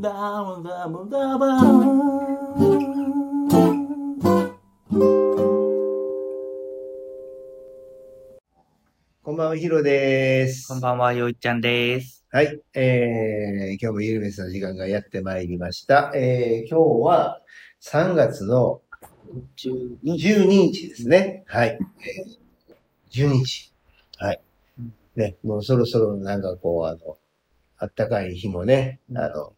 ダブダブダブダブこんばんは、ヒロです。こんばんは、よいちゃんです。はい。えー、今日もゆるめすの時間がやってまいりました。えー、今日は3月の12日ですね。はい。えー、12日。はい。ね、もうそろそろなんかこう、あの、あったかい日もね、あの、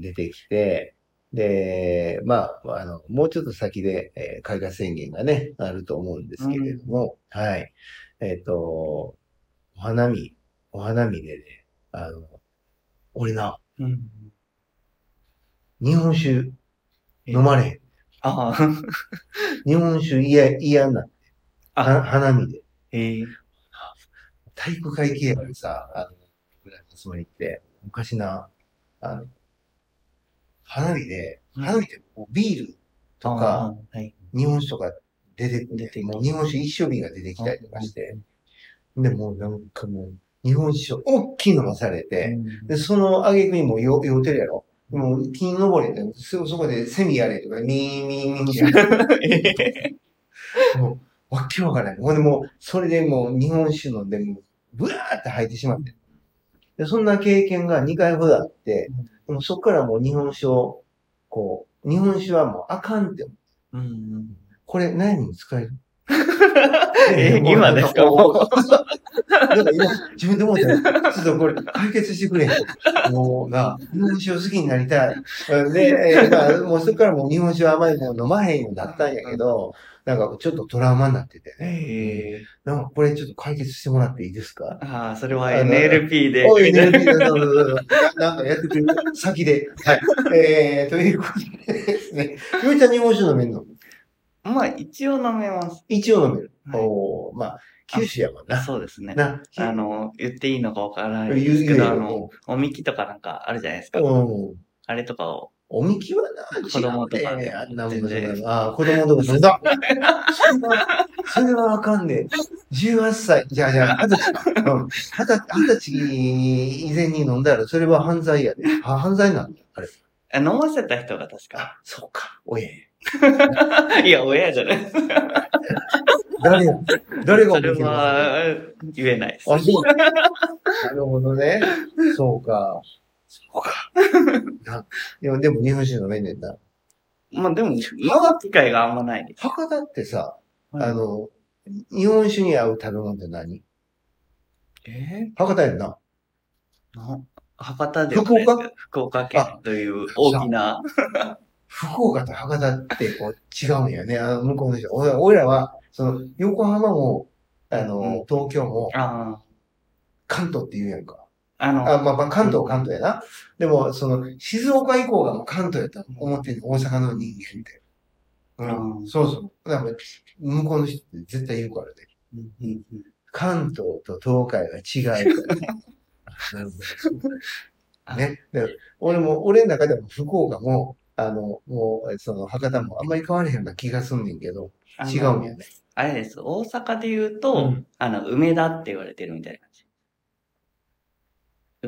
出てきて、で、まあ、あの、もうちょっと先で、えー開花宣言がね、あると思うんですけれども、はい。えっ、と、お花見、お花見でね、あの、俺な、うん。日本酒飲まれへん。ああ、日本酒嫌、嫌になって、はあ、花見で。ええ体育会系やからさ、あの、ぐらいのつもりって、昔な、あの、花火で、うん。花火ってこうビールとあか。日本酒とか出てくる。日本酒一升瓶が出てきたりとかして、で、もうなんかもう、日本酒を大きい飲まされて、で、その挙句にもう酔酔うてるやろ。もう、金登れて、すぐそこでセミやれとか、ミーミーミーや もう、わけわからない。ほんでもう、それでもう日本酒飲んで、もう、ブワーって吐いてしまって。で、そんな経験が2回ほどあって、でもそっからもう日本酒を、こう、日本酒はもうあかんって。うん。これ何に使える？え、今ですか？もう。なんか今、自分で思ったよ。ちょっとこれ解決してくれ。もうな、日本酒を好きになりたい。で、えーまあ、もうそこからもう日本酒はあまりもう飲まへんようになったんやけど、なんかちょっとトラウマになっててね。ええなんかこれちょっと解決してもらっていいですか？ああ、それは NLP で。おい、ね、なんかやってくれる？先で。はい。えー、ということでですね。ゆうちゃん日本酒飲めんの？まあ、一応飲めます。一応飲める。はいおーまあ、九州やもんな。そうですね。な、あの、言っていいのかわからないですけど、あの、おみきとかなんかあるじゃないですか。うん。あれとかを。おみきはな、子供とかねあんなもん全然ああ、子供とか飲んだ。それはあかんで。18歳、じゃあじゃあ、二十歳。二十二十歳以前に飲んだら、それは犯罪やで。あ、犯罪なんだ。あれ。あ飲ませた人が確か。あ、そうか。おえ。いや、親じゃない。誰や誰がおそれは、言えないです。あ、そう。なるほどね。そうか。そうか。ないや、でも日本酒飲めんねんな。まあでも、飲む機会があんまないです。博多ってさ、はいあの、日本酒に合う食べ物って何？え？博多やんな。な博多ではないですけど福岡県という大きな、福岡と博多ってこう違うんやね。あの向こうの人。俺俺らは、その、横浜も、あの、うん東京も、あ関東って言うやんか。あ、あの、あ、まあ、まあ、関東は関東やな。でも、その、静岡以降がもう関東やと思ってる大阪の人間って。うん。うんそうそう。だから、向こうの人って絶対言うからね。うんうん関東と東海が違う。ね。で俺も、俺の中でも福岡も、あの、もう、その、博多もあんまり変われへんような気がすんねんけど、違うんやね。あれです。大阪で言うと、うんあの、梅田って言われてるみたいな感じ。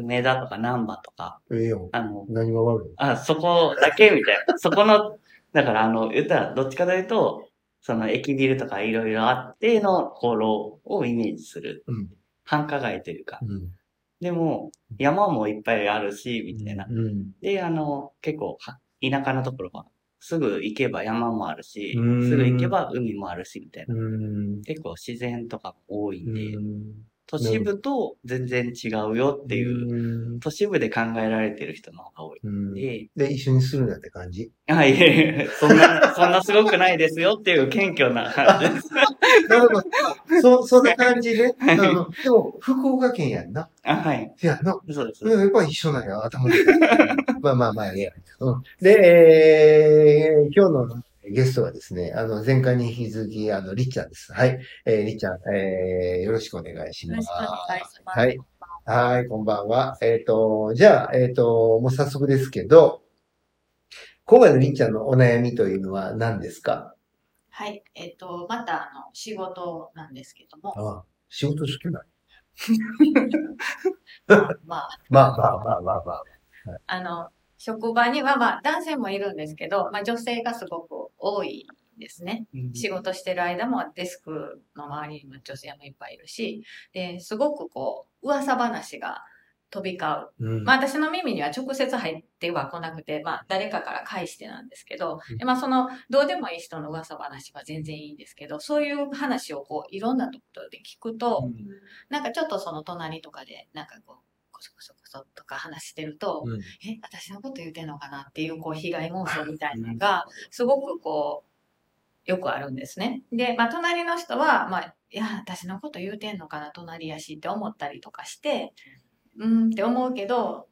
梅田とか南波とか、ええよ。あの、何が悪いあ、そこだけみたいな。そこの、だからあの、言ったら、どっちかというと、その駅ビルとかいろいろあってのところをイメージする。うん。繁華街というか。うん。でも、山もいっぱいあるし、みたいな。うん。で、あの、結構は、田舎のところは、すぐ行けば山もあるし、すうんぐ行けば海もあるし、みたいな。うん。結構自然とかも多いんで、うん都市部と全然違うよっていう、うん都市部で考えられてる人の方が多いで、で、一緒にするなって感じ？あ、い そんな、そんなすごくないですよっていう謙虚な感じです。なるほど。そ、そんな感じで。あのでも、福岡県やんな。あ、はい。せやんな。そうです。やっぱり一緒なんや、頭で。まあまあまあ、いや。うん。で、えー今日のゲストはですね、あの、前回に引き続き、あの、りっちゃんです。はい。えー、りっちゃん、えー、よろしくお願いします。よろしくお願いします。はい。はい、こんばんは。えっ、と、じゃあ、えっ、と、もう早速ですけど、今回のりっちゃんのお悩みというのは何ですか？はい。えっ、と、また、あの、仕事なんですけども、ああ仕事好きなの まあ、まあ、まあまあまあまあまあ。あの、職場には、まあ、男性もいるんですけど、まあ、女性がすごく多いですね。仕事してる間もデスクの周りにも女性もいっぱいいるし、で、すごくこう、噂話が飛び交う。うんまあ私の耳には直接入っては来なくて、まあ誰かから返してなんですけどまあその、どうでもいい人の噂話は全然いいんですけど、そういう話をこう、いろんなところで聞くと、なんかちょっとその隣とかで、なんかこう、こそこそこそとか話してると、うんえ、私のこと言うてんのかなっていう、こう、被害妄想みたいなのが、すごくこう、よくあるんですね。で、まあ、隣の人は、まあ、いや、私のこと言うてんのかな、隣やしって思ったりとかして、うんって思うけど、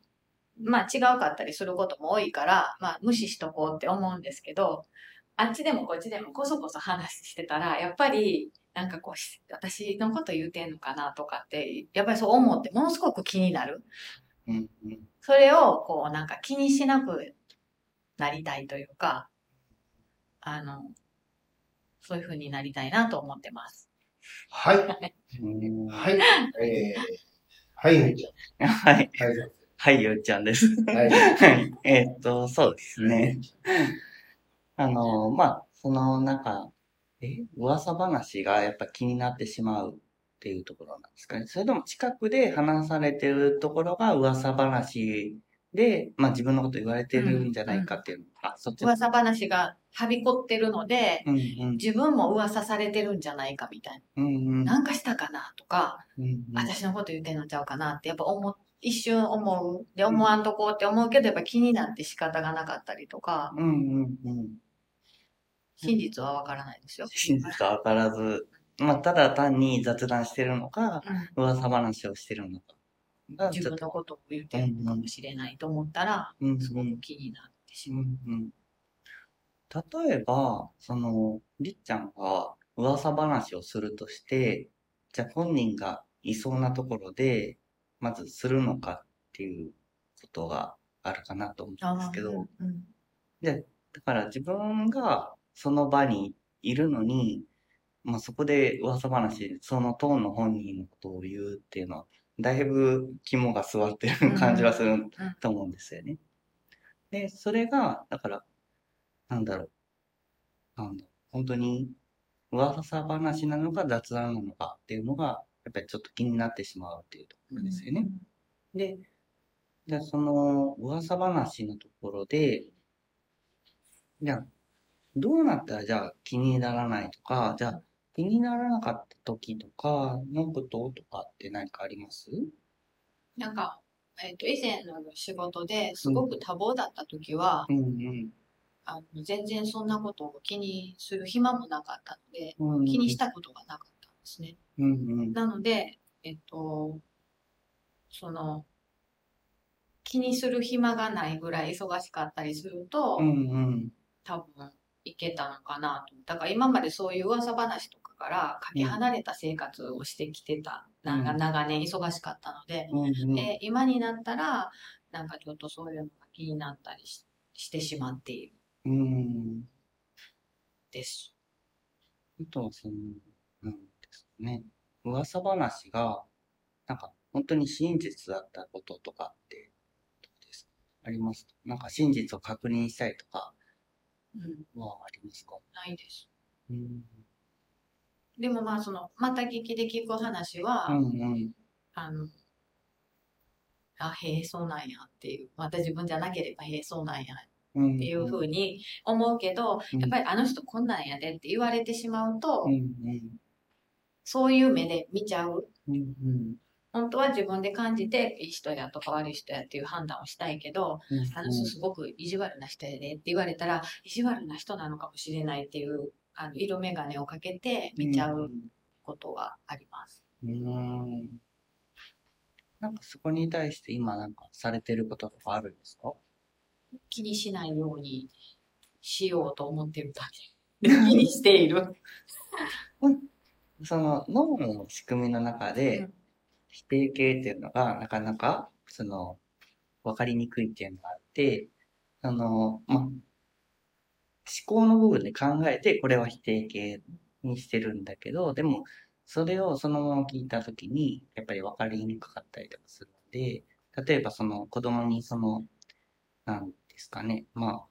まあ、違うかったりすることも多いから、まあ、無視しとこうって思うんですけど、あっちでもこっちでもこそこそ話してたら、やっぱり、なんかこう、し私のこと言うてんのかなとかって、やっぱりそう思って、ものすごく気になる。うんうんそれを、こう、なんか気にしなくなりたいというか、あの、そういう風になりたいなと思ってます。はい。う んはい。えー、はい、ゆうちはい。ゃん。はい。はい、ゆうちゃんです。はい。はい。えーっと、そうですね。あの、まあ、その、なんか、え、噂話がやっぱ気になってしまうっていうところなんですかね。それとも近くで話されてるところが噂話で、まあ自分のこと言われてるんじゃないかっていうのあ、そっち噂話がはびこってるので、うんうん。自分も噂されてるんじゃないかみたいうんうん。な。なんかしたかなとか、うんうん私のこと言ってんのちゃうかなってやっぱ思う、一瞬思う。で、思わんとこうって思うけど、やっぱ気になって仕方がなかったりとか、うんうんうん。真実はわからないですよ。真実はわからず、まあ、ただ単に雑談してるのか、うん。噂話をしてるのかが、自分のことを言ってるのかもしれないと思ったら、うん。うん。すごく気になってしうまう。ん。うん。例えば、その、りっちゃんが噂話をするとして、じゃあ本人がいそうなところで、まずするのかっていうことがあるかなと思うんですけど、うん。で、だから自分がその場にいるのに、まあそこで噂話、その当の本人のことを言うっていうのは、だいぶ肝が座ってる感じはすると思うんですよね。で、それが、だから、なんだろう。なんだろう本当に噂話なのか雑談なのかっていうのが、やっぱりちょっと気になってしまうっていうところですよね。で、じゃあその噂話のところで、じゃあ、どうなったらじゃあ気にならないとか、じゃあ気にならなかった時とかのこととかって何かあります？なんか、えっ、と、以前の仕事ですごく多忙だった時は、うんあの全然そんなことを気にする暇もなかったので、うん。うん気にしたことがなかったんですね。うんうん。なので、えっと、その、気にする暇がないぐらい忙しかったりすると、うんうん。多分いけたのかなと。だから今までそういう噂話とかからかけ離れた生活をしてきてた、なんかうん長年忙しかったので、うんうん。で今になったら、なんかちょっとそういうのが気になったりししてしまっているうん。です。あとはその、なんですかね。噂話が、なんか本当に真実だったこととかって、どうですか？あります？かなんか真実を確認したいとかうん、はありますか？ないです。うん。でもまあその、また聞きで聞く話は、うんうん。あの、あ、へえ、そうなんやっていう。また自分じゃなければ、へえ、そうなんやっていうふうに思うけど、うんやっぱりあの人こんなんやでって言われてしまうと、うんそういう目で見ちゃう。うんうん本当は自分で感じて、いい人やとか悪い人やっていう判断をしたいけど、うん。あの人すごく意地悪な人やでって言われたら、意地悪な人なのかもしれないっていう、あの、色眼鏡をかけて見ちゃうことはあります。うん。なんかそこに対して今なんかされてることとかあるんですか？気にしないようにしようと思ってるだけ。気にしている。その脳の仕組みの中で、うん否定形っていうのがなかなか、その、わかりにくいっていうのがあって、あの、ま、思考の部分で考えて、これは否定形にしてるんだけど、でも、それをそのまま聞いたときに、やっぱりわかりにくかったりとかするので、例えばその子供にその、なんですかね、まあ、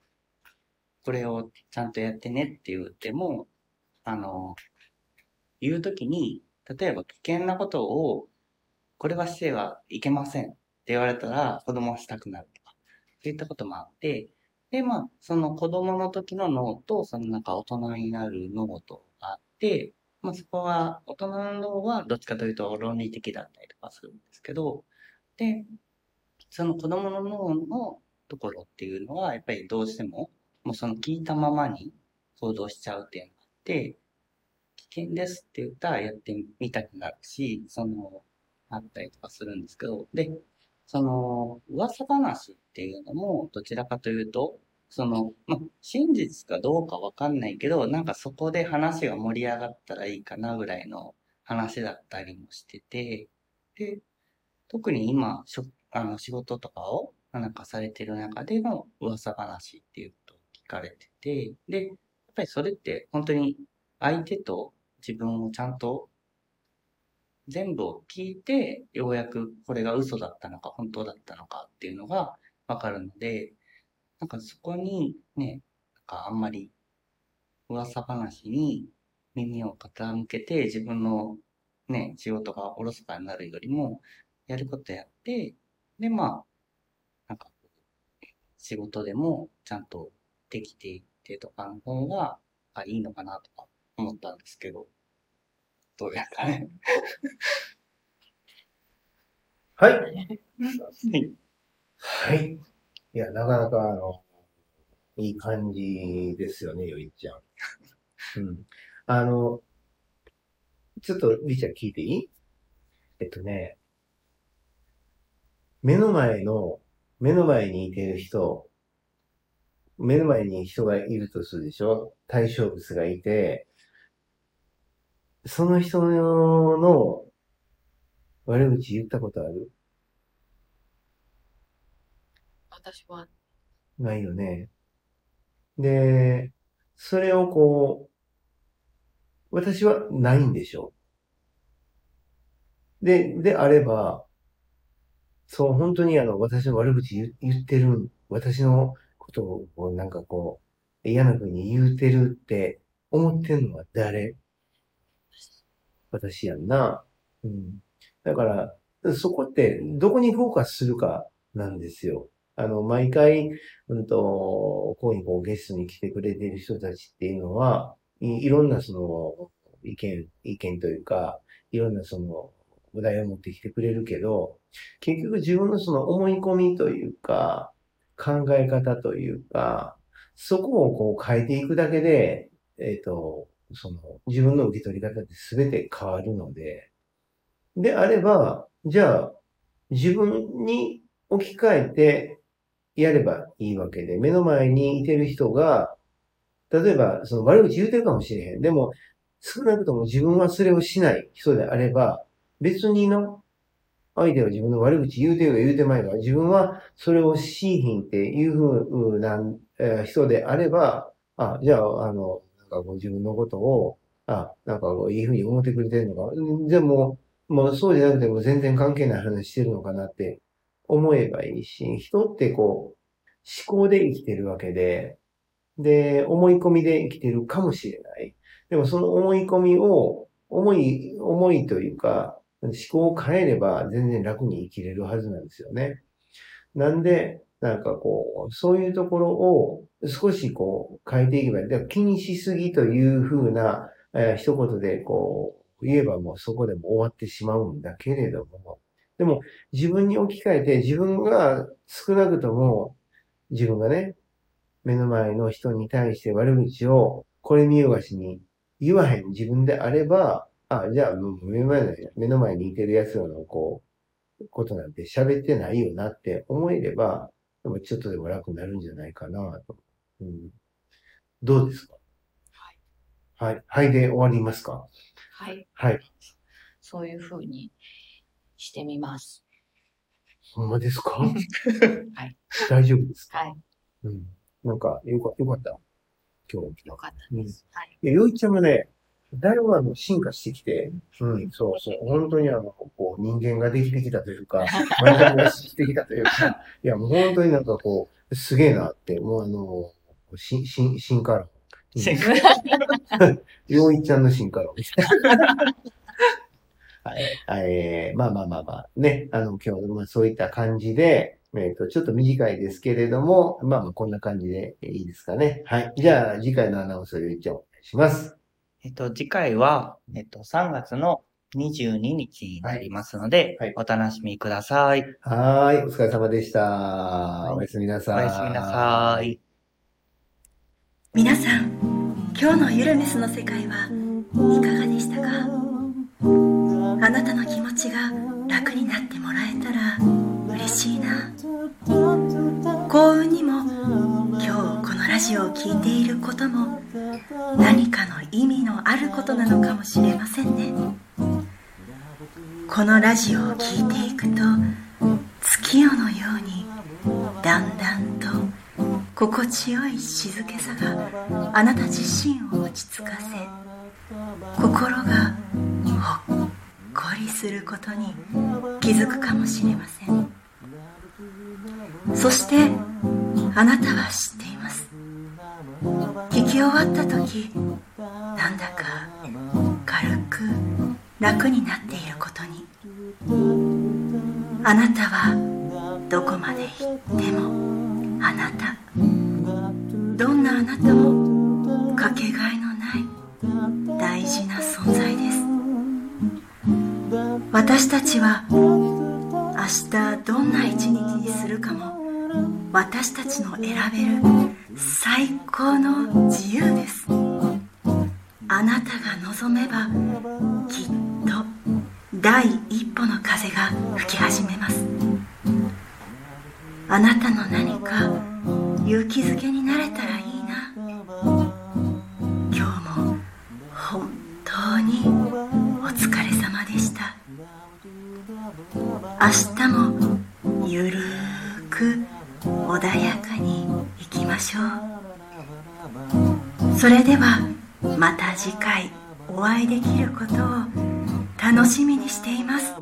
これをちゃんとやってねって言っても、あの、言うときに、例えば危険なことを、これはしてはいけません。って言われたら子供はしたくなるとか、そういったこともあって、で、まあ、その子供の時の脳と、そのなんか大人になる脳とあって、まあそこは、大人の脳はどっちかというと論理的だったりとかするんですけど、で、その子供の脳のところっていうのは、やっぱりどうしても、もうその聞いたままに行動しちゃうっていうのがあって、危険ですって言ったらやってみたくなるし、その、あったりとかするんですけど、で、その、噂話っていうのも、どちらかというと、その、ま、真実かどうかわかんないけど、なんかそこで話が盛り上がったらいいかなぐらいの話だったりもしてて、で、特に今、しょあの仕事とかをなんかされてる中での噂話っていうことを聞かれてて、で、やっぱりそれって本当に相手と自分をちゃんと全部を聞いて、ようやくこれが嘘だったのか本当だったのかっていうのがわかるので、なんかそこにね、なんかあんまり噂話に耳を傾けて自分のね、仕事がおろそかになるよりも、やることやって、で、まあ、なんか、仕事でもちゃんとできていってとかの方が、いいのかなとか思ったんですけど、どうですかね。はい。はいはい。いや、なかなか、あの、いい感じですよね、よいちゃん。うん。あの、ちょっと、りちゃん聞いていい？えっとね、目の前の、目の前にいてる人、目の前に人がいるとするでしょ？対象物がいて、その人の悪口言ったことある？私は、ないよね。で、それをこう、私はないんでしょう。で、であれば、そう、本当にあの、私の悪口言言ってる、私のことをこうなんかこう、嫌な風に言うてるって思ってんのは誰？私やんな。うん。だから、そこってどこにフォーカスするかなんですよ。あの、毎回、うんと、ここにこうゲストに来てくれている人たちっていうのは、いいろんなその意見、意見というか、いろんなそのお題を持ってきてくれるけど、結局自分のその思い込みというか、考え方というか、そこをこう変えていくだけで、えっ、と、その自分の受け取り方って全て変わるので、であれば、じゃあ、自分に置き換えてやればいいわけで、目の前にいてる人が、例えば、その悪口言うてるかもしれへん。でも、少なくとも自分はそれをしない人であれば、別にの、相手は自分の悪口言うてよ言うてまいが、自分はそれをしいひんっていうふうなえー人であれば、あ、じゃあ、あの、かこう自分のことを、あ、なんかこういいふうに思ってくれてるのか。でも、もうそうじゃなくても全然関係ない話してるのかなって思えばいいし、人ってこう、思考で生きてるわけで、で、思い込みで生きてるかもしれない。でもその思い込みを、思い、思いというか、思考を変えれば全然楽に生きれるはずなんですよね。なんで、なんかこう、そういうところを少しこう変えていけばいい。だから気にしすぎというふうな、えー一言でこう言えばもうそこでも終わってしまうんだけれども、でも自分に置き換えて自分が少なくとも自分がね、目の前の人に対して悪口をこれ見よがしに言わへん自分であれば、あ、じゃあもう目の前の目の前にいてる奴らのこう、ことなんて喋ってないよなって思えれば、でもちょっとでも楽になるんじゃないかなと。うん、どうですか？はい。はいで終わりますか？はい。はい。そういう風にしてみます。ほんまですか？はい。大丈夫ですか？はい。うん。なんか、よかよかった？今日。よかったです。はい。いや、よいちゃんもね、だいぶあの進化してきて、うん、そうそう、本当にあの、こう、人間ができてきたというか、前髪がしてきたというか、いや、もう本当になんかこう、すげえなって、もうあの、し、し、進化論。進よいちゃんの進化論。はい。えーまあまあまあまあ、ね、あの、今日、まあそういった感じで、えっ、と、ちょっと短いですけれども、まあまあこんな感じでいいですかね。はい。じゃあ、次回のアナウンスをよいちゃんお願いします。えっと、次回は、えっと、3月の22日になりますので、はいお楽しみください。はーい。お疲れ様でした。いおやすみなおさい。やすみなさい。皆さん今日のゆるメスの世界はいかがでしたか？あなたの気持ちが楽になってもらえたら嬉しいな幸運にもジオを聴いていることも何かの意味のあることなのかもしれませんね。このラジオを聴いていくと月夜のようにだんだんと心地よい静けさがあなた自身を落ち着かせ心がほっこりすることに気づくかもしれません。そしてあなたは知ってい聞き終わった時なんだか軽く楽になっていることに。あなたはどこまで行ってもあなた。どんなあなたもかけがえのない大事な存在です。私たちは明日どんな一日にするかも私たちの選べる最高の自由です。あなたが望めばきっと第一歩の風が吹き始めます。あなたの何か勇気づけになれたらいいな。今日も本当にお疲れ様でした。明日もゆるそれではまた次回お会いできることを楽しみにしています。